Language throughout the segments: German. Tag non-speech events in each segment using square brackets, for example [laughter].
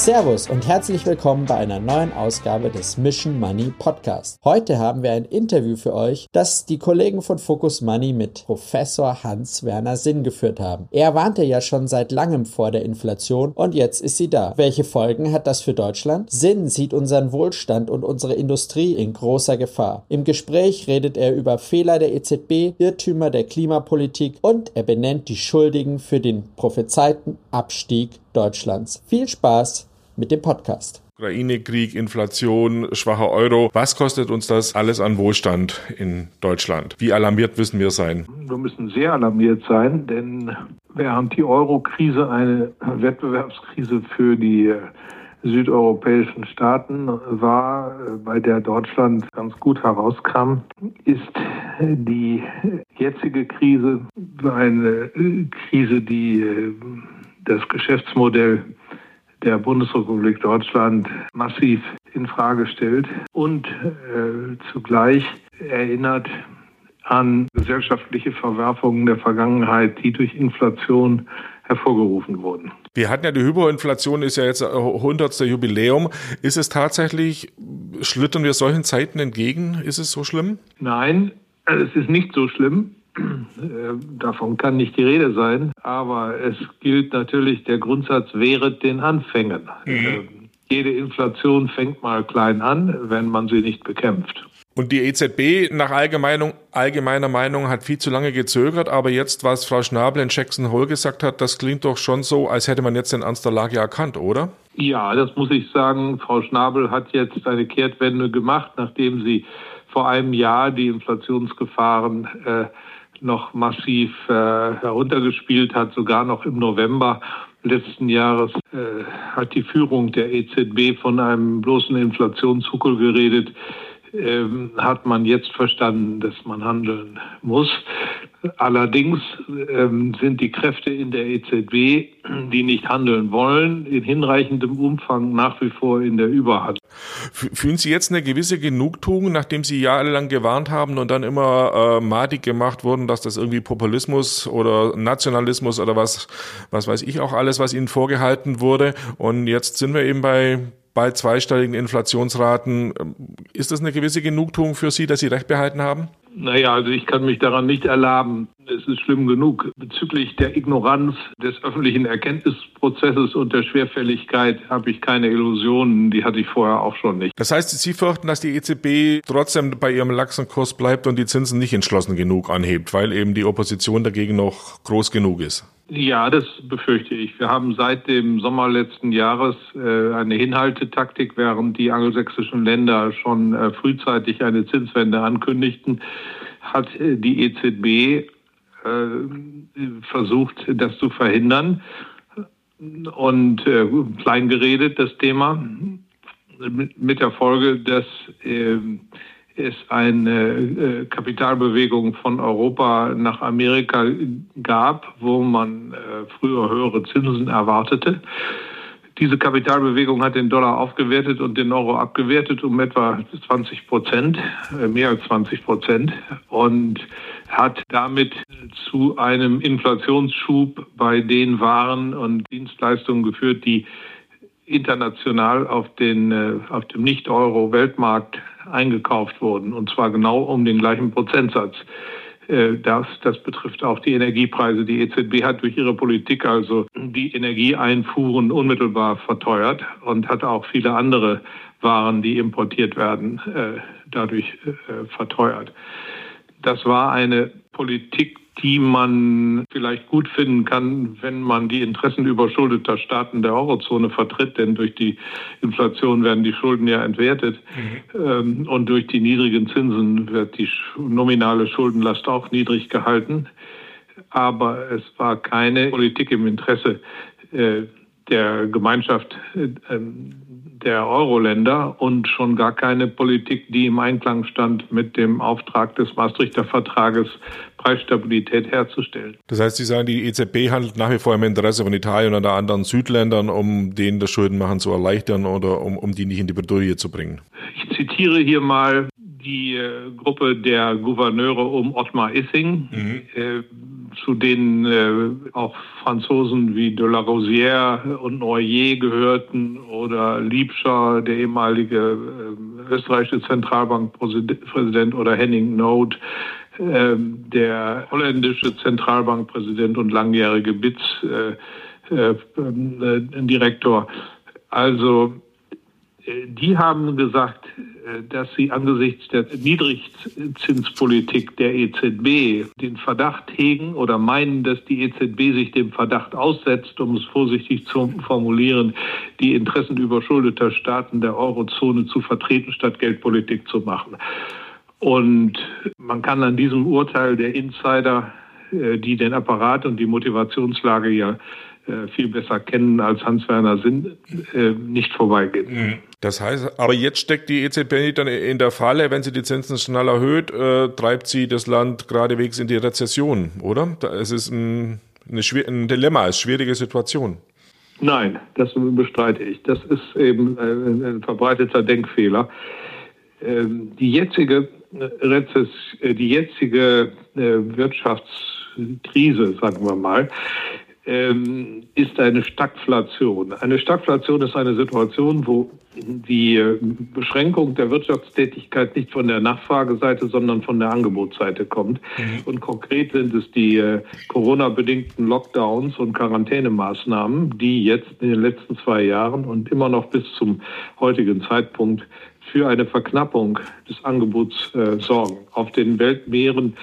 Servus und herzlich willkommen bei einer neuen Ausgabe des Mission Money Podcast. Heute haben wir ein Interview für euch, das die Kollegen von Focus Money mit Professor Hans-Werner Sinn geführt haben. Er warnte ja schon seit langem vor der Inflation und jetzt ist sie da. Welche Folgen hat das für Deutschland? Sinn sieht unseren Wohlstand und unsere Industrie in großer Gefahr. Im Gespräch redet er über Fehler der EZB, Irrtümer der Klimapolitik und er benennt die Schuldigen für den prophezeiten Abstieg Deutschlands. Viel Spaß mit dem Podcast. Ukraine-Krieg, Inflation, schwacher Euro. Was kostet uns das alles an Wohlstand in Deutschland? Wie alarmiert müssen wir sein? Wir müssen sehr alarmiert sein, denn während die Euro-Krise eine Wettbewerbskrise für die südeuropäischen Staaten war, bei der Deutschland ganz gut herauskam, ist die jetzige Krise eine Krise, die das Geschäftsmodell der Bundesrepublik Deutschland massiv in Frage stellt und äh, zugleich erinnert an gesellschaftliche Verwerfungen der Vergangenheit, die durch Inflation hervorgerufen wurden. Wir hatten ja die Hyperinflation, ist ja jetzt 100. Jubiläum. Ist es tatsächlich, schlittern wir solchen Zeiten entgegen? Ist es so schlimm? Nein, es ist nicht so schlimm. Äh, davon kann nicht die Rede sein, aber es gilt natürlich der Grundsatz, wehret den Anfängen. Mhm. Äh, jede Inflation fängt mal klein an, wenn man sie nicht bekämpft. Und die EZB nach allgemeiner Meinung hat viel zu lange gezögert, aber jetzt, was Frau Schnabel in Jackson Hole gesagt hat, das klingt doch schon so, als hätte man jetzt den Ernst der Lage erkannt, oder? Ja, das muss ich sagen. Frau Schnabel hat jetzt eine Kehrtwende gemacht, nachdem sie vor einem Jahr die Inflationsgefahren äh, noch massiv äh, heruntergespielt hat, sogar noch im November letzten Jahres äh, hat die Führung der EZB von einem bloßen Inflationshuckel geredet. Ähm, hat man jetzt verstanden, dass man handeln muss. Allerdings ähm, sind die Kräfte in der EZB, die nicht handeln wollen, in hinreichendem Umfang nach wie vor in der Überhand. Fühlen Sie jetzt eine gewisse Genugtuung, nachdem Sie jahrelang gewarnt haben und dann immer äh, madig gemacht wurden, dass das irgendwie Populismus oder Nationalismus oder was, was weiß ich auch alles, was Ihnen vorgehalten wurde. Und jetzt sind wir eben bei bei zweistelligen Inflationsraten. Ist das eine gewisse Genugtuung für Sie, dass Sie recht behalten haben? Naja, also ich kann mich daran nicht erlaben. Es ist schlimm genug. Bezüglich der Ignoranz des öffentlichen Erkenntnisprozesses und der Schwerfälligkeit habe ich keine Illusionen. Die hatte ich vorher auch schon nicht. Das heißt, Sie fürchten, dass die EZB trotzdem bei ihrem laxen Kurs bleibt und die Zinsen nicht entschlossen genug anhebt, weil eben die Opposition dagegen noch groß genug ist? Ja, das befürchte ich. Wir haben seit dem Sommer letzten Jahres äh, eine Hinhaltetaktik, während die angelsächsischen Länder schon äh, frühzeitig eine Zinswende ankündigten, hat äh, die EZB versucht, das zu verhindern und äh, klein geredet das Thema mit, mit der Folge, dass äh, es eine äh, Kapitalbewegung von Europa nach Amerika gab, wo man äh, früher höhere Zinsen erwartete. Diese Kapitalbewegung hat den Dollar aufgewertet und den Euro abgewertet um etwa 20 Prozent, äh, mehr als 20 Prozent und hat damit zu einem Inflationsschub bei den Waren und Dienstleistungen geführt, die international auf, den, äh, auf dem Nicht-Euro-Weltmarkt eingekauft wurden, und zwar genau um den gleichen Prozentsatz. Äh, das, das betrifft auch die Energiepreise. Die EZB hat durch ihre Politik also die Energieeinfuhren unmittelbar verteuert und hat auch viele andere Waren, die importiert werden, äh, dadurch verteuert. Das war eine Politik, die man vielleicht gut finden kann, wenn man die Interessen überschuldeter Staaten der Eurozone vertritt, denn durch die Inflation werden die Schulden ja entwertet mhm. und durch die niedrigen Zinsen wird die nominale Schuldenlast auch niedrig gehalten. Aber es war keine Politik im Interesse äh, der Gemeinschaft äh, der Euro-Länder und schon gar keine Politik, die im Einklang stand mit dem Auftrag des Maastrichter Vertrages, Preisstabilität herzustellen. Das heißt, Sie sagen, die EZB handelt nach wie vor im Interesse von Italien oder anderen Südländern, um denen das Schuldenmachen zu erleichtern oder um, um die nicht in die Bredouille zu bringen. Ich zitiere hier mal die äh, Gruppe der Gouverneure um Ottmar Issing. Mhm. Zu denen äh, auch Franzosen wie de la Rosière und Noyer gehörten oder Liebscher, der ehemalige äh, österreichische Zentralbankpräsident oder Henning Noth, äh, der holländische Zentralbankpräsident und langjährige BITS-Direktor. Äh, äh, also äh, die haben gesagt, äh, dass sie angesichts der Niedrigzinspolitik der EZB den Verdacht hegen oder meinen, dass die EZB sich dem Verdacht aussetzt, um es vorsichtig zu formulieren, die Interessen überschuldeter Staaten der Eurozone zu vertreten, statt Geldpolitik zu machen. Und man kann an diesem Urteil der Insider, äh, die den Apparat und die Motivationslage ja äh, viel besser kennen als Hans-Werner Sinn, äh, nicht vorbeigehen. Mhm. Das heißt, aber jetzt steckt die EZB dann in der Falle, wenn sie die Zinsen schnell erhöht, äh, treibt sie das Land geradewegs in die Rezession, oder? Es ist ein, ein Dilemma, eine schwierige Situation. Nein, das bestreite ich. Das ist eben ein verbreiteter Denkfehler. Ähm, die jetzige Rezess die jetzige Wirtschaftskrise, sagen wir mal, ähm, ist eine Stagflation. Eine Stagflation ist eine Situation, wo die äh, Beschränkung der Wirtschaftstätigkeit nicht von der Nachfrageseite, sondern von der Angebotsseite kommt. Mhm. Und konkret sind es die äh, Corona-bedingten Lockdowns und Quarantänemaßnahmen, die jetzt in den letzten zwei Jahren und immer noch bis zum heutigen Zeitpunkt für eine Verknappung des Angebots äh, sorgen. Auf den Weltmeeren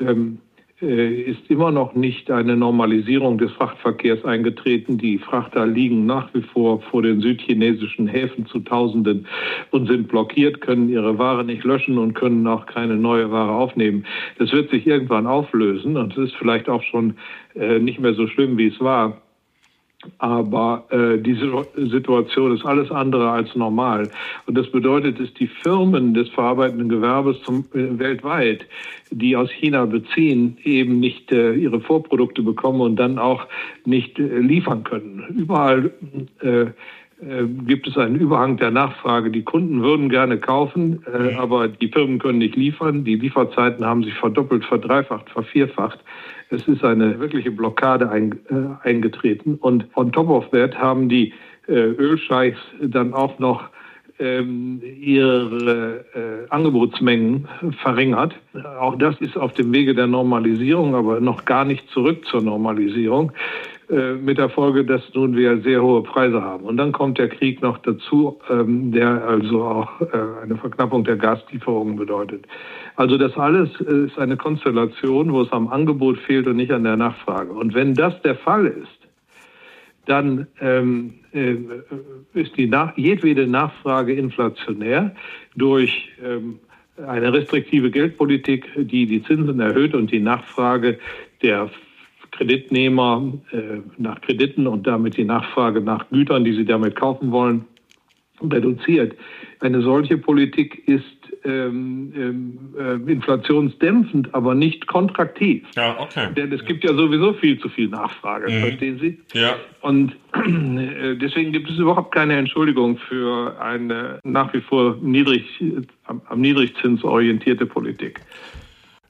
ähm, äh, ist immer noch nicht eine Normalisierung des Frachtverkehrs eingetreten. Die Frachter liegen nach wie vor vor den südchinesischen Häfen zu Tausenden und sind blockiert, können ihre Ware nicht löschen und können auch keine neue Ware aufnehmen. Das wird sich irgendwann auflösen und es ist vielleicht auch schon äh, nicht mehr so schlimm, wie es war. Aber äh, diese Situation ist alles andere als normal. Und das bedeutet, dass die Firmen des verarbeitenden Gewerbes zum, äh, weltweit, die aus China beziehen, eben nicht äh, ihre Vorprodukte bekommen und dann auch nicht äh, liefern können. Überall äh, äh, gibt es einen Überhang der Nachfrage. Die Kunden würden gerne kaufen, äh, aber die Firmen können nicht liefern. Die Lieferzeiten haben sich verdoppelt, verdreifacht, vervierfacht. Es ist eine wirkliche Blockade ein, äh, eingetreten. Und on top of that haben die äh, Ölscheichs dann auch noch ähm, ihre äh, Angebotsmengen verringert. Auch das ist auf dem Wege der Normalisierung, aber noch gar nicht zurück zur Normalisierung. Äh, mit der Folge, dass nun wir sehr hohe Preise haben. Und dann kommt der Krieg noch dazu, ähm, der also auch äh, eine Verknappung der Gaslieferungen bedeutet. Also das alles ist eine Konstellation, wo es am Angebot fehlt und nicht an der Nachfrage. Und wenn das der Fall ist, dann ähm, äh, ist die Nach jedwede Nachfrage inflationär durch ähm, eine restriktive Geldpolitik, die die Zinsen erhöht und die Nachfrage der Kreditnehmer äh, nach Krediten und damit die Nachfrage nach Gütern, die sie damit kaufen wollen, reduziert. Eine solche Politik ist ähm, ähm, äh, inflationsdämpfend, aber nicht kontraktiv. Ja, okay. Denn es gibt ja sowieso viel zu viel Nachfrage, mhm. verstehen Sie? Ja. Und äh, deswegen gibt es überhaupt keine Entschuldigung für eine nach wie vor niedrig, am, am Niedrigzins orientierte Politik.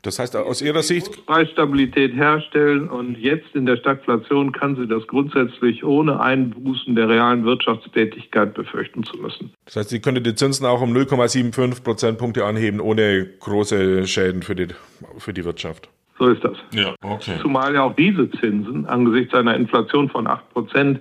Das heißt, aus Ihrer Sicht. Preisstabilität herstellen und jetzt in der Stagflation kann sie das grundsätzlich ohne Einbußen der realen Wirtschaftstätigkeit befürchten zu müssen. Das heißt, sie könnte die Zinsen auch um 0,75 Prozentpunkte anheben, ohne große Schäden für die, für die Wirtschaft. So ist das. Ja, okay. Zumal ja auch diese Zinsen angesichts einer Inflation von 8 Prozent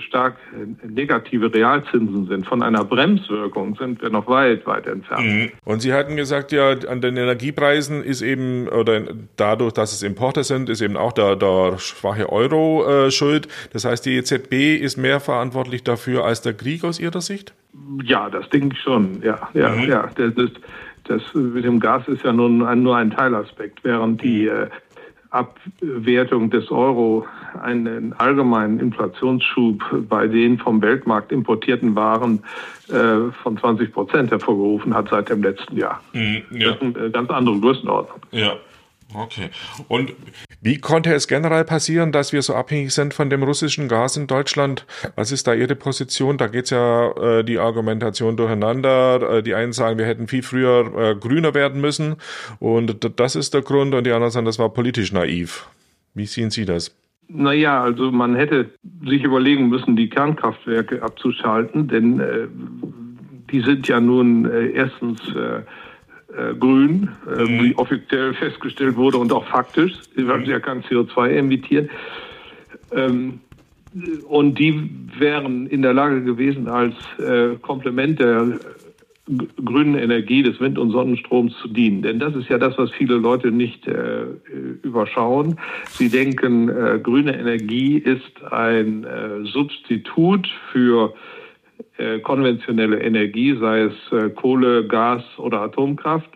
stark äh, negative Realzinsen sind. Von einer Bremswirkung sind wir noch weit, weit entfernt. Mhm. Und Sie hatten gesagt, ja, an den Energiepreisen ist eben, oder dadurch, dass es Importe sind, ist eben auch der, der schwache Euro äh, schuld. Das heißt, die EZB ist mehr verantwortlich dafür als der Krieg aus Ihrer Sicht? Ja, das denke ich schon. Ja, ja, mhm. ja. Das, ist, das mit dem Gas ist ja nun ein, nur ein Teilaspekt, während die äh, Abwertung des Euro einen allgemeinen Inflationsschub bei den vom Weltmarkt importierten Waren äh, von 20 Prozent hervorgerufen hat seit dem letzten Jahr. Mhm, ja. Das ist eine ganz andere Größenordnung. Ja. Okay. Und Wie konnte es generell passieren, dass wir so abhängig sind von dem russischen Gas in Deutschland? Was ist da Ihre Position? Da geht's ja äh, die Argumentation durcheinander. Äh, die einen sagen, wir hätten viel früher äh, grüner werden müssen und das ist der Grund und die anderen sagen, das war politisch naiv. Wie sehen Sie das? Naja, also man hätte sich überlegen müssen, die Kernkraftwerke abzuschalten, denn äh, die sind ja nun äh, erstens äh, äh, grün, äh, mhm. wie offiziell [laughs] festgestellt wurde und auch faktisch, weil sie ja kein CO2 emittieren. Ähm, und die wären in der Lage gewesen, als äh, Komplement der grünen Energie des Wind- und Sonnenstroms zu dienen. Denn das ist ja das, was viele Leute nicht äh, überschauen. Sie denken, äh, grüne Energie ist ein äh, Substitut für äh, konventionelle Energie, sei es äh, Kohle, Gas oder Atomkraft.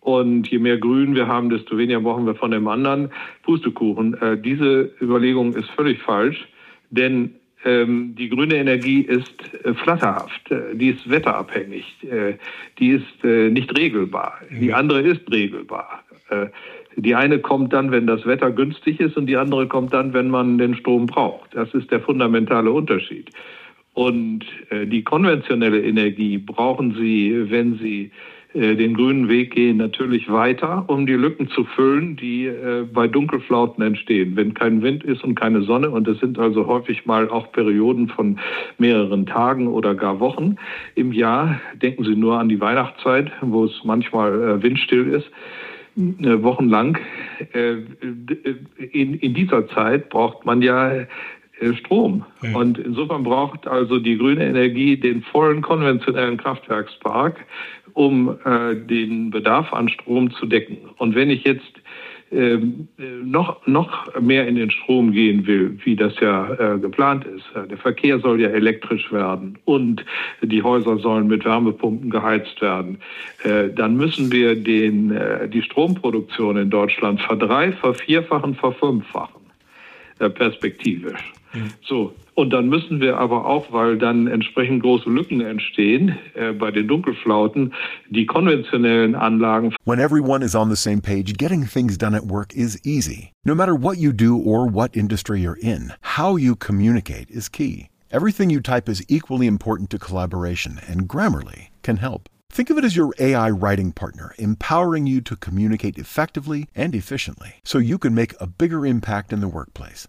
Und je mehr Grün wir haben, desto weniger brauchen wir von dem anderen Pustekuchen. Äh, diese Überlegung ist völlig falsch, denn die grüne Energie ist äh, flatterhaft, äh, die ist wetterabhängig, äh, die ist nicht regelbar. Die mhm. andere ist regelbar. Die eine kommt dann, wenn das Wetter günstig ist und die andere kommt dann, wenn man den Strom braucht. Das ist der fundamentale Unterschied. Und die konventionelle Energie brauchen Sie, wenn Sie den grünen Weg gehen, natürlich weiter, um die Lücken zu füllen, die äh, bei Dunkelflauten entstehen, wenn kein Wind ist und keine Sonne. Und es sind also häufig mal auch Perioden von mehreren Tagen oder gar Wochen im Jahr. Denken Sie nur an die Weihnachtszeit, wo es manchmal äh, windstill ist. Äh, wochenlang. Äh, in, in dieser Zeit braucht man ja äh, Strom. Ja. Und insofern braucht also die grüne Energie den vollen konventionellen Kraftwerkspark, um äh, den Bedarf an Strom zu decken. Und wenn ich jetzt äh, noch, noch mehr in den Strom gehen will, wie das ja äh, geplant ist. Äh, der Verkehr soll ja elektrisch werden und die Häuser sollen mit Wärmepumpen geheizt werden. Äh, dann müssen wir den, äh, die Stromproduktion in Deutschland verdrei, vervierfachen, verfünffachen, äh, So, und dann müssen wir aber auch, weil dann entsprechend große Lücken entstehen äh, bei den Dunkelflauten, die konventionellen Anlagen. When everyone is on the same page, getting things done at work is easy. No matter what you do or what industry you're in, how you communicate is key. Everything you type is equally important to collaboration, and Grammarly can help. Think of it as your AI writing partner, empowering you to communicate effectively and efficiently so you can make a bigger impact in the workplace.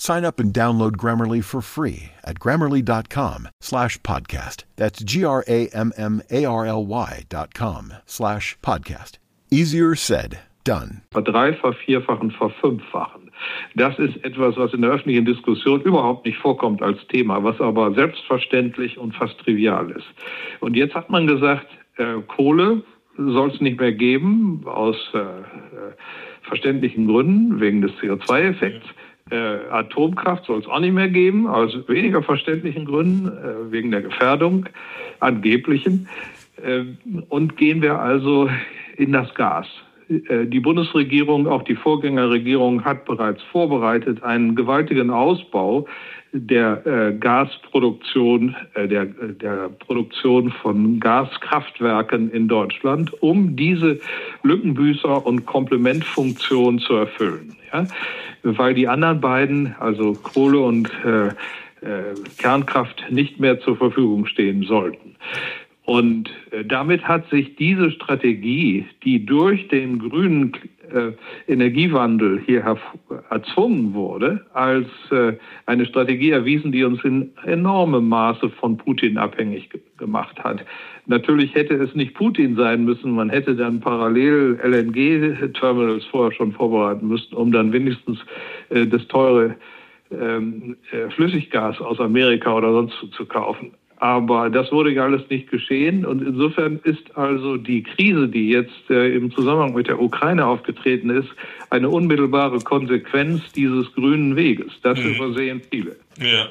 Sign up and download Grammarly for free at grammarly.com slash podcast. That's G-R-A-M-M-A-R-L-Y dot com slash podcast. Easier said, done. Verdreifachen, vierfachen, verfünffachen. Das ist etwas, was in der öffentlichen Diskussion überhaupt nicht vorkommt als Thema, was aber selbstverständlich und fast trivial ist. Und jetzt hat man gesagt, äh, Kohle soll es nicht mehr geben, aus äh, äh verständlichen Gründen, wegen des CO2-Effekts. Äh, Atomkraft soll es auch nicht mehr geben, aus weniger verständlichen Gründen, äh, wegen der Gefährdung, angeblichen. Äh, und gehen wir also in das Gas. Äh, die Bundesregierung, auch die Vorgängerregierung hat bereits vorbereitet einen gewaltigen Ausbau der äh, Gasproduktion, äh, der, der Produktion von Gaskraftwerken in Deutschland, um diese Lückenbüßer- und Komplementfunktion zu erfüllen. Ja? Weil die anderen beiden, also Kohle und äh, äh, Kernkraft, nicht mehr zur Verfügung stehen sollten. Und äh, damit hat sich diese Strategie, die durch den grünen Energiewandel hier erzwungen wurde, als äh, eine Strategie erwiesen, die uns in enormem Maße von Putin abhängig gemacht hat. Natürlich hätte es nicht Putin sein müssen, man hätte dann parallel LNG-Terminals vorher schon vorbereiten müssen, um dann wenigstens das teure ähm, Flüssiggas aus Amerika oder sonst zu kaufen. Aber das wurde ja alles nicht geschehen. Und insofern ist also die Krise, die jetzt äh, im Zusammenhang mit der Ukraine aufgetreten ist, eine unmittelbare Konsequenz dieses grünen Weges. Das mhm. übersehen viele. Ja.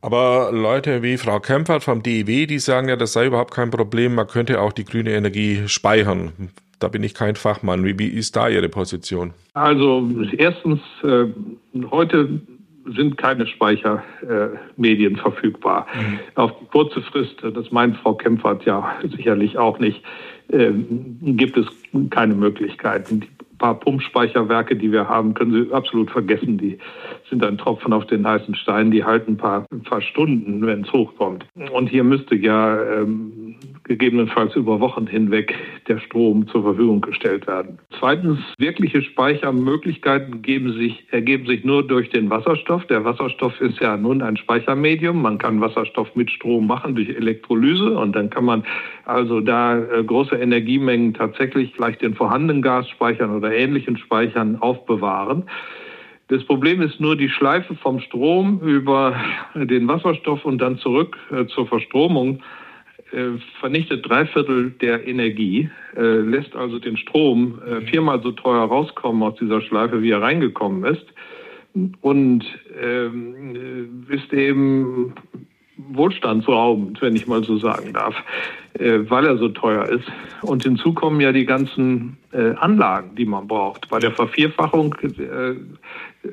Aber Leute wie Frau Kempfert vom DIW, die sagen ja, das sei überhaupt kein Problem, man könnte auch die grüne Energie speichern. Da bin ich kein Fachmann. Wie, wie ist da Ihre Position? Also erstens, äh, heute sind keine Speichermedien äh, verfügbar. Mhm. Auf kurze Frist, das meint Frau Kempfert ja sicherlich auch nicht, äh, gibt es keine Möglichkeiten. Die paar Pumpspeicherwerke, die wir haben, können Sie absolut vergessen. Die sind ein Tropfen auf den heißen Stein. Die halten ein paar, ein paar Stunden, wenn es hochkommt. Und hier müsste ja ähm, gegebenenfalls über Wochen hinweg der Strom zur Verfügung gestellt werden. Zweitens, wirkliche Speichermöglichkeiten geben sich, ergeben sich nur durch den Wasserstoff. Der Wasserstoff ist ja nun ein Speichermedium. Man kann Wasserstoff mit Strom machen durch Elektrolyse und dann kann man also da äh, große Energiemengen tatsächlich vielleicht in vorhandenen Gasspeichern oder ähnlichen Speichern aufbewahren. Das Problem ist nur die Schleife vom Strom über den Wasserstoff und dann zurück äh, zur Verstromung vernichtet drei Viertel der Energie, äh, lässt also den Strom äh, viermal so teuer rauskommen aus dieser Schleife, wie er reingekommen ist. Und ähm, ist eben wohlstandsraubend, wenn ich mal so sagen darf, äh, weil er so teuer ist. Und hinzu kommen ja die ganzen äh, Anlagen, die man braucht. Bei der Vervierfachung, äh,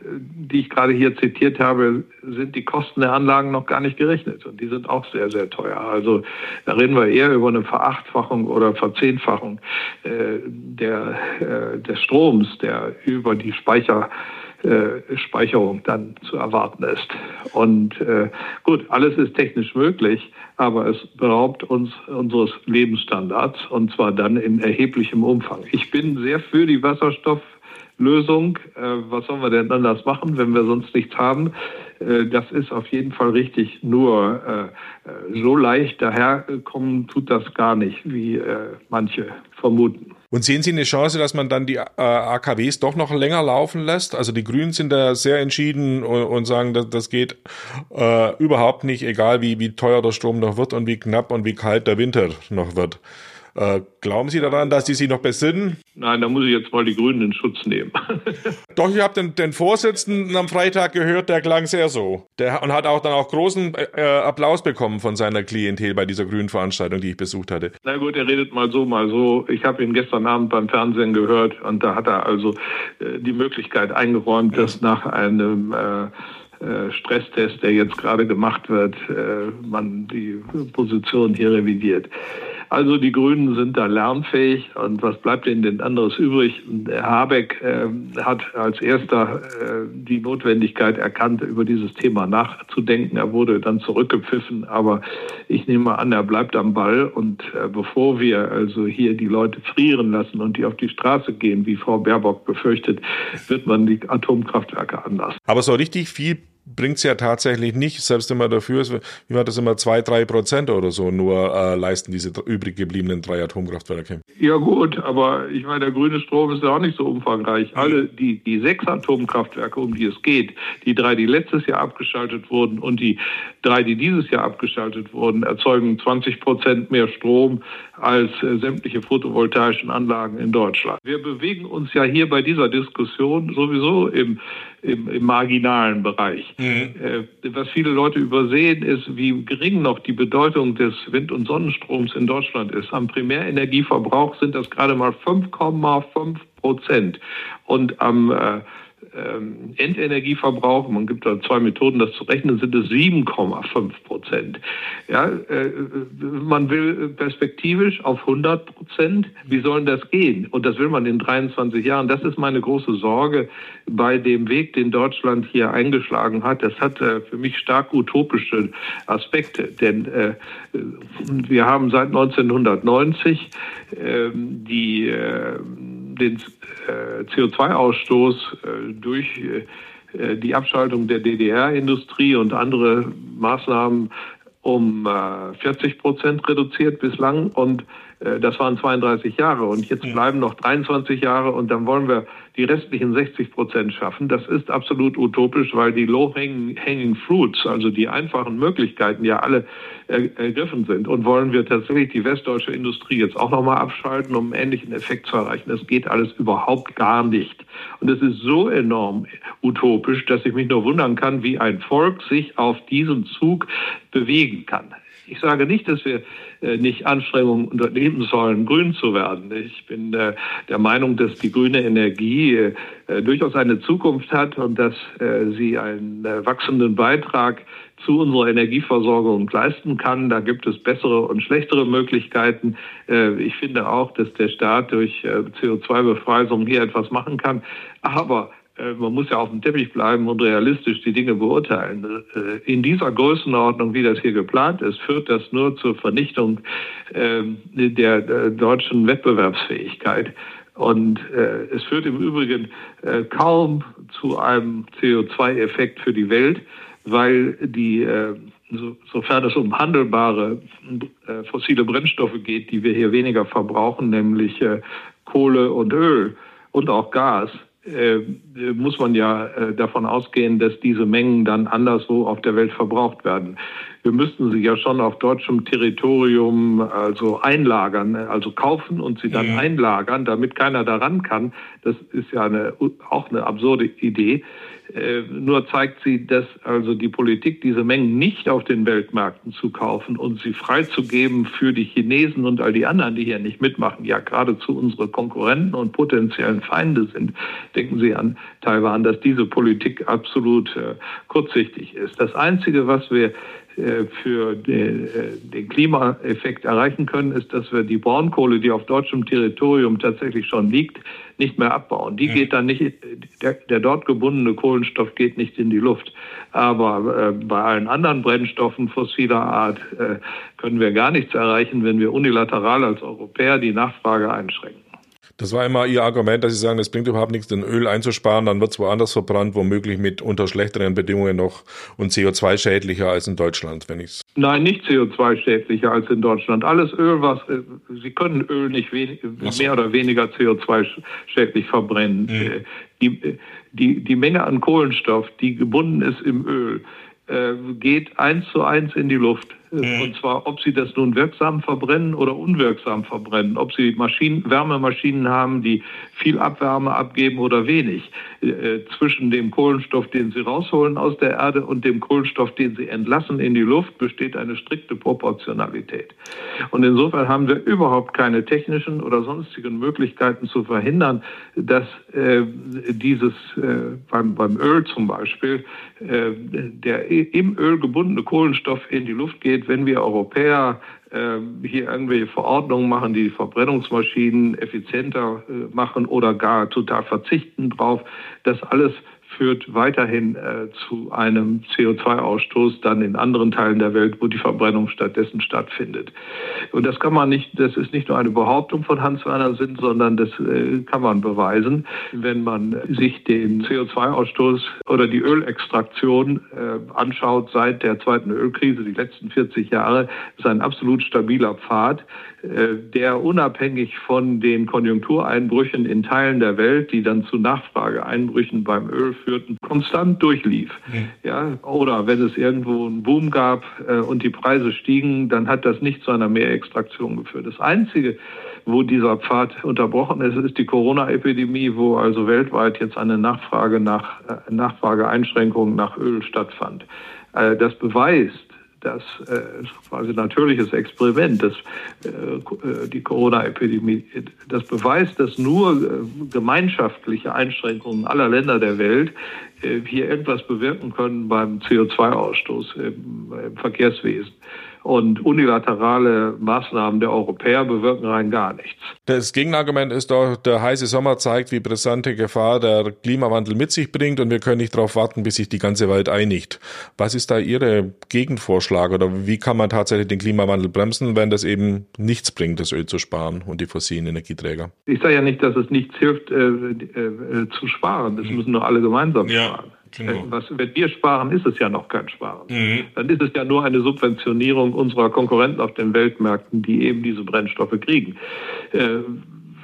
die ich gerade hier zitiert habe, sind die Kosten der Anlagen noch gar nicht gerechnet. Und die sind auch sehr, sehr teuer. Also da reden wir eher über eine Verachtfachung oder Verzehnfachung äh, der, äh, des Stroms, der über die Speicher äh, Speicherung dann zu erwarten ist. Und äh, gut, alles ist technisch möglich, aber es beraubt uns unseres Lebensstandards und zwar dann in erheblichem Umfang. Ich bin sehr für die Wasserstofflösung. Äh, was sollen wir denn anders machen, wenn wir sonst nichts haben? Äh, das ist auf jeden Fall richtig. Nur äh, so leicht daherkommen tut das gar nicht, wie manche vermuten. Und sehen Sie eine Chance, dass man dann die äh, AKWs doch noch länger laufen lässt? Also die Grünen sind da sehr entschieden und, und sagen, dass, das geht äh, überhaupt nicht, egal wie, wie teuer der Strom noch wird und wie knapp und wie kalt der Winter noch wird. Äh, glauben Sie daran, dass die sich noch besinnen? Nein, da muss ich jetzt mal die Grünen in Schutz nehmen. [laughs] Doch, ich habe den, den Vorsitzenden am Freitag gehört, der klang sehr so. Der, und hat auch dann auch großen äh, Applaus bekommen von seiner Klientel bei dieser grünen Veranstaltung, die ich besucht hatte. Na gut, er redet mal so, mal so. Ich habe ihn gestern Abend beim Fernsehen gehört und da hat er also äh, die Möglichkeit eingeräumt, ja. dass nach einem äh, äh Stresstest, der jetzt gerade gemacht wird, äh, man die Position hier revidiert. Also die Grünen sind da lernfähig und was bleibt ihnen denn anderes übrig? Habeck äh, hat als erster äh, die Notwendigkeit erkannt, über dieses Thema nachzudenken. Er wurde dann zurückgepfiffen, aber ich nehme an, er bleibt am Ball und äh, bevor wir also hier die Leute frieren lassen und die auf die Straße gehen, wie Frau Baerbock befürchtet, wird man die Atomkraftwerke anlassen. Aber so richtig viel bringt es ja tatsächlich nicht, selbst wenn man dafür ist, wie war das immer, zwei, drei Prozent oder so nur äh, leisten diese übrig gebliebenen drei Atomkraftwerke. Ja gut, aber ich meine, der grüne Strom ist ja auch nicht so umfangreich. Alle die, die sechs Atomkraftwerke, um die es geht, die drei, die letztes Jahr abgeschaltet wurden und die drei, die dieses Jahr abgeschaltet wurden, erzeugen 20 Prozent mehr Strom als äh, sämtliche photovoltaischen Anlagen in Deutschland. Wir bewegen uns ja hier bei dieser Diskussion sowieso im im, im marginalen Bereich. Mhm. Äh, was viele Leute übersehen, ist, wie gering noch die Bedeutung des Wind- und Sonnenstroms in Deutschland ist. Am Primärenergieverbrauch sind das gerade mal 5,5 Prozent. Und am äh, ähm, Endenergieverbrauch, man gibt da zwei Methoden, das zu rechnen, sind es 7,5 Prozent. Ja, äh, man will perspektivisch auf 100 Prozent. Wie soll das gehen? Und das will man in 23 Jahren. Das ist meine große Sorge bei dem Weg, den Deutschland hier eingeschlagen hat. Das hat äh, für mich stark utopische Aspekte, denn äh, wir haben seit 1990 ähm, die äh, den äh, CO2-Ausstoß äh, durch äh, die Abschaltung der DDR-Industrie und andere Maßnahmen um 40 Prozent reduziert bislang. Und das waren 32 Jahre. Und jetzt bleiben noch 23 Jahre. Und dann wollen wir die restlichen 60 Prozent schaffen. Das ist absolut utopisch, weil die low-hanging fruits, also die einfachen Möglichkeiten, ja alle ergriffen sind. Und wollen wir tatsächlich die westdeutsche Industrie jetzt auch nochmal abschalten, um einen ähnlichen Effekt zu erreichen? Das geht alles überhaupt gar nicht. Und es ist so enorm utopisch, dass ich mich nur wundern kann, wie ein Volk sich auf diesen Zug bewegen kann. Ich sage nicht, dass wir äh, nicht Anstrengungen unternehmen sollen, grün zu werden. Ich bin äh, der Meinung, dass die grüne Energie äh, durchaus eine Zukunft hat und dass sie einen wachsenden Beitrag zu unserer Energieversorgung leisten kann. Da gibt es bessere und schlechtere Möglichkeiten. Ich finde auch, dass der Staat durch CO2-Befreiung hier etwas machen kann. Aber man muss ja auf dem Teppich bleiben und realistisch die Dinge beurteilen. Äh, in dieser Größenordnung, wie das hier geplant ist, führt das nur zur Vernichtung ähm, der deutschen Wettbewerbsfähigkeit. Und äh, es führt im Übrigen kaum zu einem CO2-Effekt für die Welt, weil die, sofern es um handelbare fossile Brennstoffe geht, die wir hier weniger verbrauchen, nämlich Kohle und Öl und auch Gas, äh, muss man ja äh, davon ausgehen, dass diese Mengen dann anderswo auf der Welt verbraucht werden. Wir müssten sie ja schon auf deutschem Territorium also einlagern, also kaufen und sie dann ja. einlagern, damit keiner daran kann. Das ist ja eine, auch eine absurde Idee. Äh, nur zeigt sie, dass also die Politik diese Mengen nicht auf den Weltmärkten zu kaufen und sie freizugeben für die Chinesen und all die anderen, die hier nicht mitmachen, ja geradezu unsere Konkurrenten und potenziellen Feinde sind. Denken Sie an Taiwan, dass diese Politik absolut äh, kurzsichtig ist. Das Einzige, was wir für den, äh, den Klimaeffekt erreichen können, ist, dass wir die Braunkohle, die auf deutschem Territorium tatsächlich schon liegt, nicht mehr abbauen. Die geht dann nicht, der, der dort gebundene Kohlenstoff geht nicht in die Luft. Aber äh, bei allen anderen Brennstoffen fossiler Art äh, können wir gar nichts erreichen, wenn wir unilateral als Europäer die Nachfrage einschränken. Das war immer Ihr Argument, dass Sie sagen, es bringt überhaupt nichts, den Öl einzusparen, dann wird es woanders verbrannt, womöglich mit unter schlechteren Bedingungen noch und CO2-schädlicher als in Deutschland, wenn ich Nein, nicht CO2-schädlicher als in Deutschland. Alles Öl, was äh, Sie können Öl nicht wenig, so. mehr oder weniger CO2-schädlich verbrennen. Mhm. Die, äh, die, die Menge an Kohlenstoff, die gebunden ist im Öl, geht eins zu eins in die Luft. Mhm. Und zwar, ob sie das nun wirksam verbrennen oder unwirksam verbrennen, ob sie Maschinen, Wärmemaschinen haben, die viel Abwärme abgeben oder wenig. Äh, zwischen dem Kohlenstoff, den sie rausholen aus der Erde und dem Kohlenstoff, den sie entlassen in die Luft, besteht eine strikte Proportionalität. Und insofern haben wir überhaupt keine technischen oder sonstigen Möglichkeiten zu verhindern, dass äh, dieses äh, beim, beim Öl zum Beispiel äh, der im Öl gebundene Kohlenstoff in die Luft geht wenn wir Europäer äh, hier irgendwelche Verordnungen machen, die Verbrennungsmaschinen effizienter äh, machen oder gar total verzichten drauf, das alles führt weiterhin äh, zu einem CO2-Ausstoß dann in anderen Teilen der Welt, wo die Verbrennung stattdessen stattfindet. Und das kann man nicht, das ist nicht nur eine Behauptung von Hans-Werner Sinn, sondern das äh, kann man beweisen, wenn man sich den CO2-Ausstoß oder die Ölextraktion äh, anschaut seit der zweiten Ölkrise, die letzten 40 Jahre, ist ein absolut stabiler Pfad, der unabhängig von den Konjunktureinbrüchen in Teilen der Welt, die dann zu Nachfrageeinbrüchen beim Öl führten, konstant durchlief. Mhm. Ja, oder wenn es irgendwo einen Boom gab äh, und die Preise stiegen, dann hat das nicht zu einer Mehrextraktion geführt. Das Einzige, wo dieser Pfad unterbrochen ist, ist die Corona-Epidemie, wo also weltweit jetzt eine Nachfrage nach äh, Nachfrageeinschränkungen nach Öl stattfand. Äh, das beweist, das äh, quasi natürliches Experiment, das, äh, äh, die Corona-Epidemie, das beweist, dass nur äh, gemeinschaftliche Einschränkungen aller Länder der Welt äh, hier irgendwas bewirken können beim CO2-Ausstoß im, im Verkehrswesen und unilaterale Maßnahmen der Europäer bewirken rein gar nichts. Das Gegenargument ist doch, der heiße Sommer zeigt, wie brisante Gefahr der Klimawandel mit sich bringt und wir können nicht darauf warten, bis sich die ganze Welt einigt. Was ist da Ihre Gegenvorschlag oder wie kann man tatsächlich den Klimawandel bremsen, wenn das eben nichts bringt, das Öl zu sparen und die fossilen Energieträger? Ich sage ja nicht, dass es nichts hilft, äh, äh, zu sparen. Das müssen doch alle gemeinsam ja. sparen. Genau. Äh, was, wenn wir sparen, ist es ja noch kein Sparen. Mhm. Dann ist es ja nur eine Subventionierung unserer Konkurrenten auf den Weltmärkten, die eben diese Brennstoffe kriegen. Äh,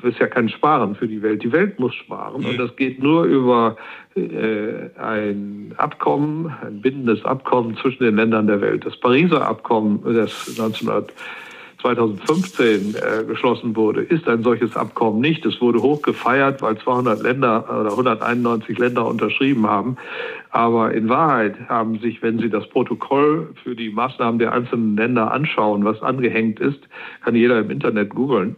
ist ja kein Sparen für die Welt. Die Welt muss sparen und das geht nur über äh, ein Abkommen, ein bindendes Abkommen zwischen den Ländern der Welt. Das Pariser Abkommen, das 1900 2015 äh, geschlossen wurde, ist ein solches Abkommen nicht. Es wurde hoch gefeiert, weil 200 Länder oder 191 Länder unterschrieben haben. Aber in Wahrheit haben sich, wenn Sie das Protokoll für die Maßnahmen der einzelnen Länder anschauen, was angehängt ist, kann jeder im Internet googeln,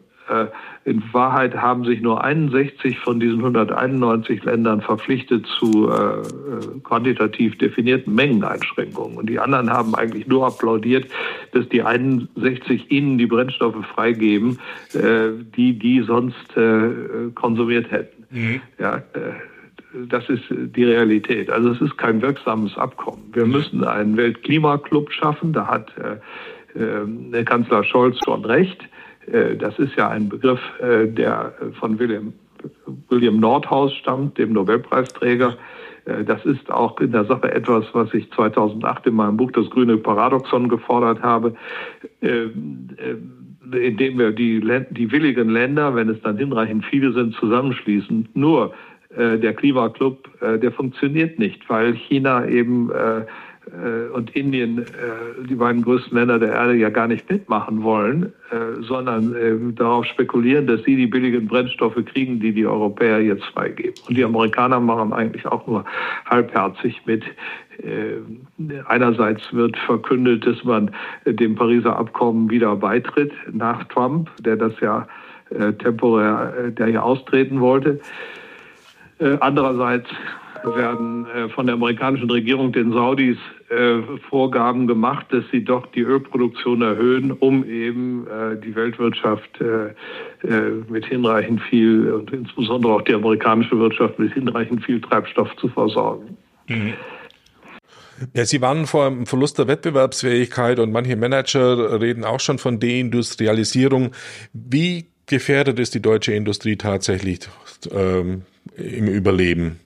in Wahrheit haben sich nur 61 von diesen 191 Ländern verpflichtet zu äh, äh, quantitativ definierten Mengeneinschränkungen. Und die anderen haben eigentlich nur applaudiert, dass die 61 ihnen die Brennstoffe freigeben, äh, die die sonst äh, konsumiert hätten. Mhm. Ja, äh, das ist die Realität. Also es ist kein wirksames Abkommen. Wir müssen einen Weltklimaclub schaffen. Da hat äh, Kanzler Scholz schon recht. Äh, das ist ja ein Begriff, äh, der von William, William Nordhaus stammt, dem Nobelpreisträger. Äh, das ist auch in der Sache etwas, was ich 2008 in meinem Buch Das grüne Paradoxon gefordert habe, indem wir die, die willigen Länder, wenn es dann hinreichend viele sind, zusammenschließen. Nur der Klimaclub, der funktioniert nicht, weil China eben äh, und Indien, äh, die beiden größten Länder der Erde, ja gar nicht mitmachen wollen, äh, sondern darauf spekulieren, dass sie die billigen Brennstoffe kriegen, die die Europäer jetzt freigeben. Und die Amerikaner machen eigentlich auch nur halbherzig mit. Einerseits wird verkündet, dass man dem Pariser Abkommen wieder beitritt nach Trump, der das ja temporär, der ja austreten wollte. Andererseits werden äh, von der amerikanischen Regierung den Saudis äh, Vorgaben gemacht, dass sie doch die Ölproduktion erhöhen, um eben äh, die Weltwirtschaft mit hinreichend viel und insbesondere auch die amerikanische Wirtschaft mit hinreichend viel Treibstoff zu versorgen. Mhm. Ja, Sie warnen vor einem Verlust der Wettbewerbsfähigkeit und manche Manager reden auch schon von Deindustrialisierung. Wie gefährdet ist die deutsche Industrie tatsächlich ähm, im Überleben?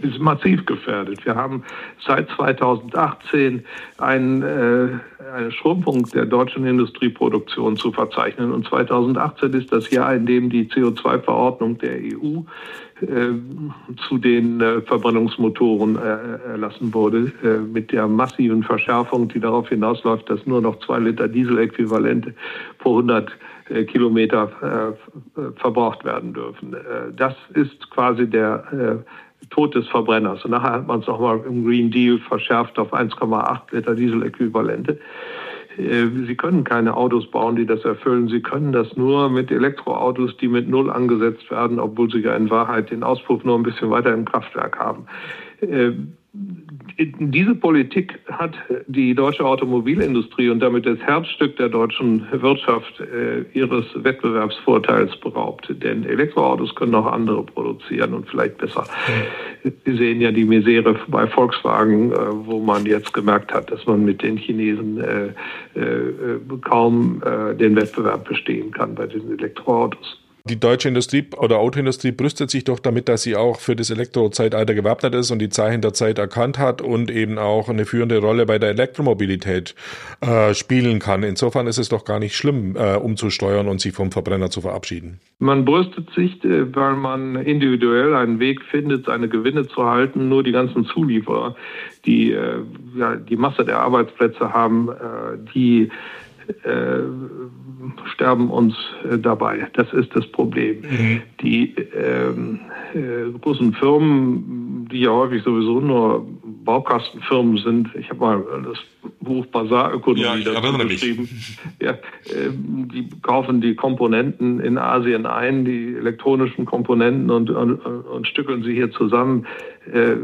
Ist massiv gefährdet. Wir haben seit 2018 ein, äh, eine Schrumpfung der deutschen Industrieproduktion zu verzeichnen. Und 2018 ist das Jahr, in dem die CO2-Verordnung der EU äh, zu den äh, Verbrennungsmotoren äh, erlassen wurde, äh, mit der massiven Verschärfung, die darauf hinausläuft, dass nur noch zwei Liter Dieseläquivalente pro 100 äh, Kilometer verbraucht werden dürfen. Das ist quasi der Tod des Verbrenners. Und nachher hat man es nochmal im Green Deal verschärft auf 1,8 Liter Dieseläquivalente. Äh, Sie können keine Autos bauen, die das erfüllen. Sie können das nur mit Elektroautos, die mit Null angesetzt werden, obwohl sie ja in Wahrheit den Auspuff nur ein bisschen weiter im Kraftwerk haben. Äh, diese Politik hat die deutsche Automobilindustrie und damit das Herzstück der deutschen Wirtschaft äh, ihres Wettbewerbsvorteils beraubt. Denn Elektroautos können auch andere produzieren und vielleicht besser. Wir sehen ja die Misere bei Volkswagen, äh, wo man jetzt gemerkt hat, dass man mit den Chinesen äh, äh kaum äh, den Wettbewerb bestehen kann bei den Elektroautos. Die deutsche Industrie oder Autoindustrie brüstet sich doch damit, dass sie auch für das Elektrozeitalter gewappnet ist und die Zeichen der Zeit erkannt hat und eben auch eine führende Rolle bei der Elektromobilität äh, spielen kann. Insofern ist es doch gar nicht schlimm, äh, umzusteuern und sich vom Verbrenner zu verabschieden. Man brüstet sich, äh, weil man individuell einen Weg findet, seine Gewinne zu halten. Nur die ganzen Zulieferer, die äh, ja, die Masse der Arbeitsplätze haben, äh, die äh, sterben uns äh, dabei. Das ist das Problem. Mhm. Die ähm, äh, großen Firmen, die ja häufig sowieso nur Baukastenfirmen sind, ich habe mal das Buch Basarökonomie ja, dazu geschrieben, ja, äh, die kaufen die Komponenten in Asien ein, die elektronischen Komponenten und, und, und stückeln sie hier zusammen. Äh,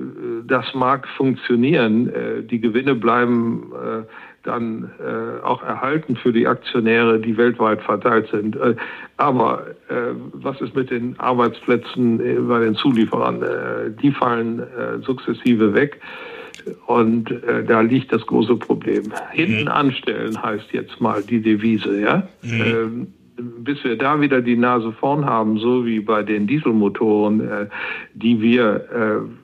das mag funktionieren, äh, die Gewinne bleiben dann äh, auch erhalten für die Aktionäre, die weltweit verteilt sind. Äh, aber äh, was ist mit den Arbeitsplätzen äh, bei den Zulieferern? Äh, die fallen äh, sukzessive weg. Und äh, da liegt das große Problem. Hinten mhm. anstellen heißt jetzt mal die Devise, ja. Mhm. Ähm, bis wir da wieder die Nase vorn haben, so wie bei den Dieselmotoren, äh, die wir äh,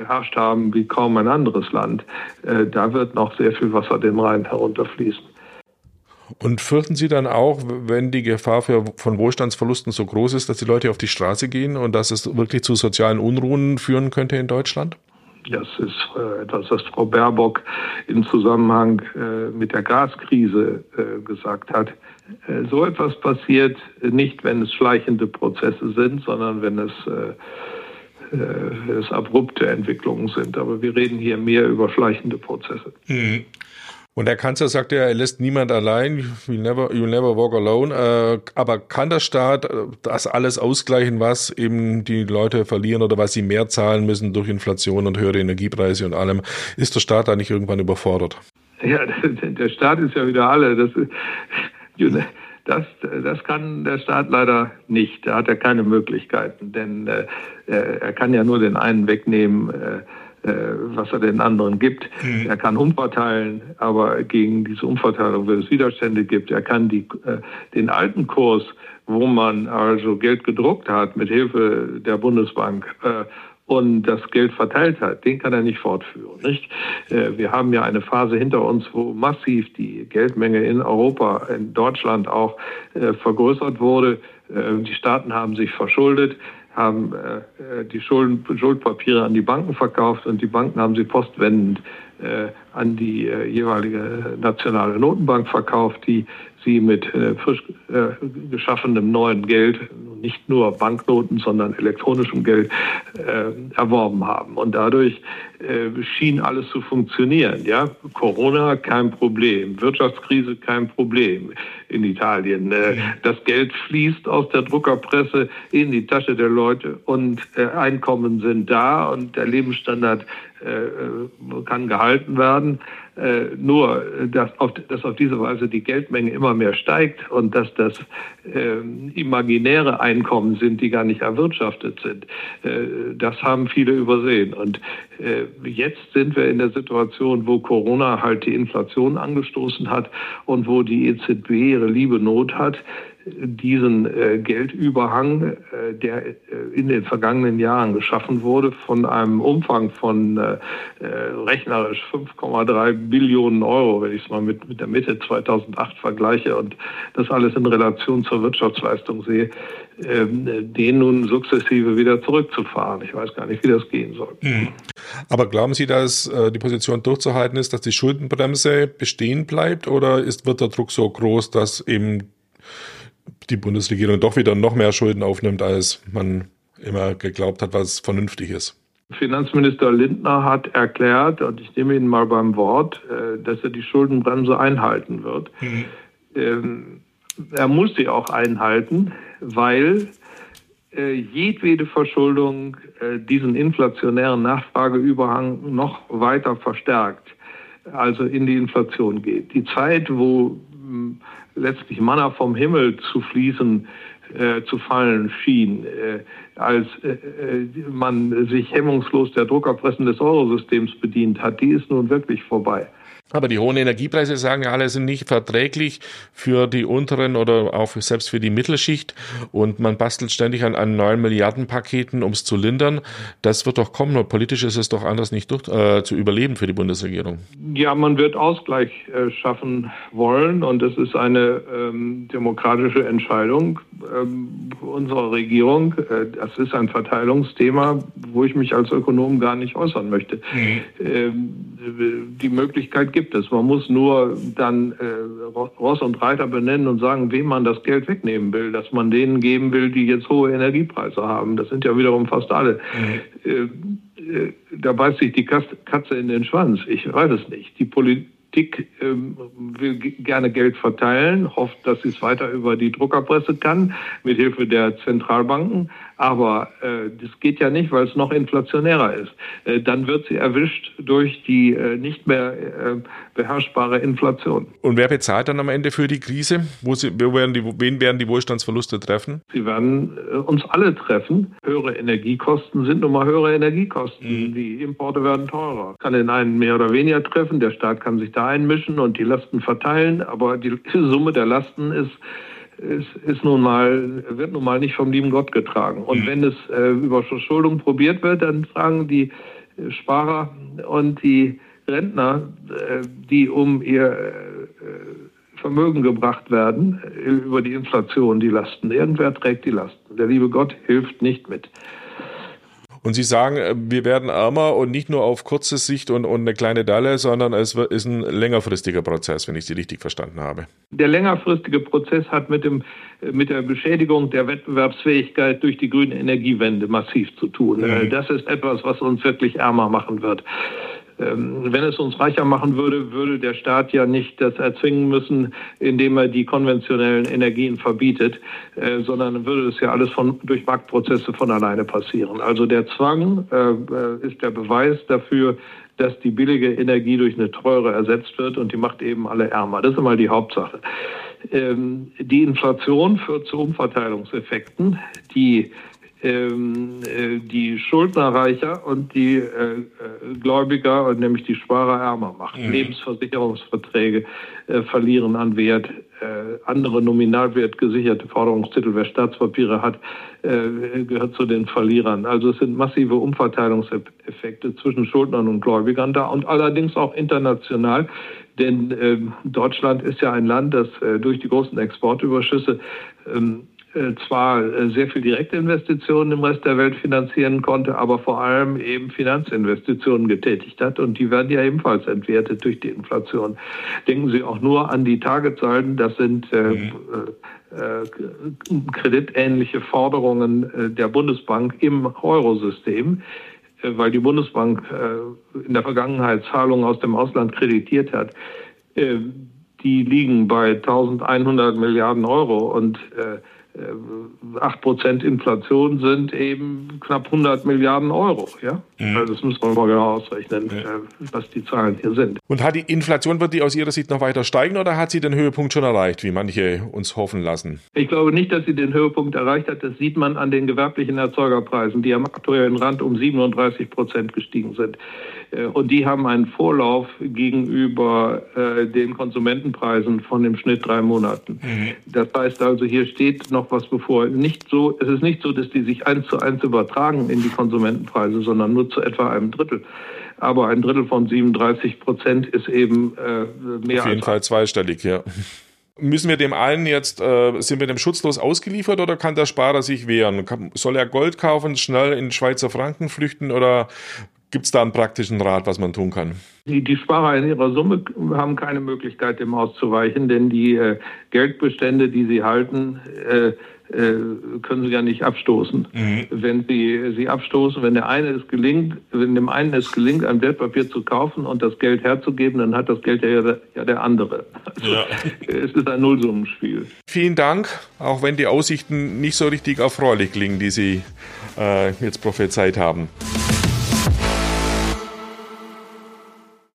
beherrscht haben wie kaum ein anderes Land. Äh, da wird noch sehr viel Wasser den Rhein herunterfließen. Und fürchten Sie dann auch, wenn die Gefahr für, von Wohlstandsverlusten so groß ist, dass die Leute auf die Straße gehen und dass es wirklich zu sozialen Unruhen führen könnte in Deutschland? Das ist äh, etwas, was Frau Baerbock im Zusammenhang äh, mit der Gaskrise gesagt hat. So etwas passiert nicht, wenn es schleichende Prozesse sind, sondern wenn es, äh, es abrupte Entwicklungen sind. Aber wir reden hier mehr über schleichende Prozesse. Mhm. Und der Kanzler sagte ja, er lässt niemand allein, you'll never, you'll never walk alone. Äh, aber kann der Staat äh, das alles ausgleichen, was eben die Leute verlieren oder was sie mehr zahlen müssen durch Inflation und höhere Energiepreise und allem? Ist der Staat da nicht irgendwann überfordert? Ja, [laughs] der Staat ist ja wieder alle. Das, das, das kann der Staat leider nicht. Da hat er keine Möglichkeiten, denn äh, er kann ja nur den einen wegnehmen. Äh, äh, was er den anderen gibt. Mhm. Er kann umverteilen, aber gegen diese Umverteilung wird es Widerstände gibt. Er kann die, äh, den alten Kurs, wo man also Geld gedruckt hat mit Hilfe der Bundesbank äh, und das Geld verteilt hat, den kann er nicht fortführen. Nicht? Wir haben ja eine Phase hinter uns, wo massiv die Geldmenge in Europa, in Deutschland auch vergrößert wurde. Die Staaten haben sich verschuldet haben äh, die Schulden, Schuldpapiere an die Banken verkauft und die Banken haben sie postwendend äh, an die äh, jeweilige nationale Notenbank verkauft, die sie mit äh, frisch äh, geschaffenem neuen Geld, nicht nur Banknoten, sondern elektronischem Geld äh, erworben haben. Und dadurch äh, schien alles zu funktionieren. Ja, Corona kein Problem, Wirtschaftskrise kein Problem in Italien. Äh, das Geld fließt aus der Druckerpresse in die Tasche der Leute und äh, Einkommen sind da und der Lebensstandard äh, kann gehalten werden. Äh, nur, dass auf, dass auf diese Weise die Geldmenge immer mehr steigt und dass das äh, imaginäre Einkommen sind, die gar nicht erwirtschaftet sind, äh, das haben viele übersehen. Und äh, jetzt sind wir in der Situation, wo Corona halt die Inflation angestoßen hat und wo die EZB ihre liebe Not hat diesen äh, Geldüberhang, äh, der äh, in den vergangenen Jahren geschaffen wurde, von einem Umfang von äh, äh rechnerisch 5,3 Billionen Euro, wenn ich es mal mit, mit der Mitte 2008 vergleiche und das alles in Relation zur Wirtschaftsleistung sehe, ähm, den nun sukzessive wieder zurückzufahren. Ich weiß gar nicht, wie das gehen soll. Mhm. Aber glauben Sie, dass äh, die Position durchzuhalten ist, dass die Schuldenbremse bestehen bleibt oder ist, wird der Druck so groß, dass eben die Bundesregierung doch wieder noch mehr Schulden aufnimmt, als man immer geglaubt hat, was vernünftig ist. Finanzminister Lindner hat erklärt, und ich nehme ihn mal beim Wort, äh, dass er die Schuldenbremse einhalten wird. Mhm. Ähm, er muss sie auch einhalten, weil äh, jedwede Verschuldung äh, diesen inflationären Nachfrageüberhang noch weiter verstärkt, also in die Inflation geht. Die Zeit, wo letztlich Manna vom Himmel zu fließen, äh, zu fallen schien, äh, als äh, äh, man sich hemmungslos der Druckerpressen des Eurosystems bedient hat, die ist nun wirklich vorbei. Aber die hohen Energiepreise, sagen ja alle, sind nicht verträglich für die unteren oder auch selbst für die Mittelschicht. Und man bastelt ständig an, an neuen Milliardenpaketen, um es zu lindern. Das wird doch kommen. Und politisch ist es doch anders nicht durch, äh, zu überleben für die Bundesregierung. Ja, man wird Ausgleich äh, schaffen wollen. Und es ist eine ähm, demokratische Entscheidung ähm, unserer Regierung. Äh, das ist ein Verteilungsthema, wo ich mich als Ökonom gar nicht äußern möchte. Mhm. Ähm, die Möglichkeit gibt gibt es. Man muss nur dann äh, Ross und Reiter benennen und sagen, wem man das Geld wegnehmen will, dass man denen geben will, die jetzt hohe Energiepreise haben. Das sind ja wiederum fast alle. Mhm. Äh, äh, da beißt sich die Katze in den Schwanz. Ich weiß es nicht. Die Politik ähm, will gerne Geld verteilen, hofft, dass sie es weiter über die Druckerpresse kann, mit Hilfe der Zentralbanken. Aber äh, das geht ja nicht, weil es noch inflationärer ist. Äh, dann wird sie erwischt durch die äh, nicht mehr äh, beherrschbare Inflation. Und wer bezahlt dann am Ende für die Krise? Wo, sie, wo werden die, wen werden die Wohlstandsverluste treffen? Sie werden äh, uns alle treffen. Höhere Energiekosten sind nun mal höhere Energiekosten. Mhm. Die Importe werden teurer. Kann den einen mehr oder weniger treffen. Der Staat kann sich da einmischen und die Lasten verteilen. Aber die [laughs] Summe der Lasten ist ist, ist nun mal, wird nun mal nicht vom lieben Gott getragen. Und mhm. wenn es äh, über Verschuldung probiert wird, dann tragen die Sparer und die Rentner, äh, die um ihr äh, Vermögen gebracht werden über die Inflation, die Lasten. Irgendwer trägt die Lasten. Der liebe Gott hilft nicht mit. Und Sie sagen, äh, wir werden ärmer und nicht nur auf kurze Sicht und, und eine kleine Dalle, sondern es ist ein längerfristiger Prozess, wenn ich Sie richtig verstanden habe. Der längerfristige Prozess hat mit, dem, mit der Beschädigung der Wettbewerbsfähigkeit durch die grüne Energiewende massiv zu tun. Mhm. Das ist etwas, was uns wirklich ärmer machen wird. Ähm, wenn es uns reicher machen würde, würde der Staat ja nicht das erzwingen müssen, indem er die konventionellen Energien verbietet, äh, sondern würde es ja alles von, durch Marktprozesse von alleine passieren. Also der Zwang äh, ist der Beweis dafür, dass die billige Energie durch eine teure ersetzt wird und die macht eben alle ärmer. Das ist immer die Hauptsache. Ähm, die Inflation führt zu Umverteilungseffekten, die ähm, äh, die Schuldner reicher und die äh, äh, Gläubiger, nämlich die Sparer, ärmer macht. Mhm. Lebensversicherungsverträge äh, verlieren an Wert. Äh, andere nominalwert gesicherte Forderungstitel, wer Staatspapiere hat, äh, gehört zu den Verlierern. Also es sind massive Umverteilungseffekte zwischen Schuldnern und Gläubigern da und allerdings auch international. Denn ähm, Deutschland ist ja ein Land, das durch die großen Exportüberschüsse ähm, äh, zwar äh, sehr viel direkte Investitionen im Rest der Welt finanzieren konnte, aber vor allem eben Finanzinvestitionen getätigt hat. Und die werden ja ebenfalls entwertet durch die Inflation. Denken Sie auch nur an die Targetzahlen. Das sind äh, mhm. äh, kreditähnliche Forderungen äh, der Bundesbank im Eurosystem weil die Bundesbank in der Vergangenheit Zahlungen aus dem Ausland kreditiert hat. Die liegen bei 1100 Milliarden Euro und 8% Inflation sind eben knapp 100 Milliarden Euro. Ja? Mhm. Also das muss man mal genau ausrechnen, ja. Äh, was die Zahlen hier sind. Und hat die Inflation, wird die aus Ihrer Sicht noch weiter steigen oder hat sie den Höhepunkt schon erreicht, wie manche uns hoffen lassen? Ich glaube nicht, dass sie den Höhepunkt erreicht hat. Das sieht man an den gewerblichen Erzeugerpreisen, die am aktuellen Rand um 37 Prozent gestiegen sind. Äh, und die haben einen Vorlauf gegenüber äh, den Konsumentenpreisen von dem Schnitt drei Monaten. Mhm. Das heißt also, hier steht noch was bevor. Nicht so, es ist nicht so, dass die sich eins zu eins übertragen in die Konsumentenpreise, sondern nur zu etwa einem Drittel. Aber ein Drittel von 37 Prozent ist eben äh, mehr. Auf jeden Fall zweistellig, ja. Müssen wir dem allen jetzt, äh, sind wir dem schutzlos ausgeliefert oder kann der Sparer sich wehren? Soll er Gold kaufen, schnell in Schweizer Franken flüchten oder Gibt es da einen praktischen Rat, was man tun kann? Die, die, Sparer in ihrer Summe haben keine Möglichkeit, dem auszuweichen, denn die äh, Geldbestände, die sie halten, äh, äh, können sie ja nicht abstoßen. Mhm. Wenn sie sie abstoßen, wenn der eine es gelingt, wenn dem einen es gelingt, ein Wertpapier zu kaufen und das Geld herzugeben, dann hat das Geld ja der, ja der andere. Also, ja. [laughs] Es ist ein Nullsummenspiel. Vielen Dank, auch wenn die Aussichten nicht so richtig erfreulich klingen, die Sie äh, jetzt prophezeit haben.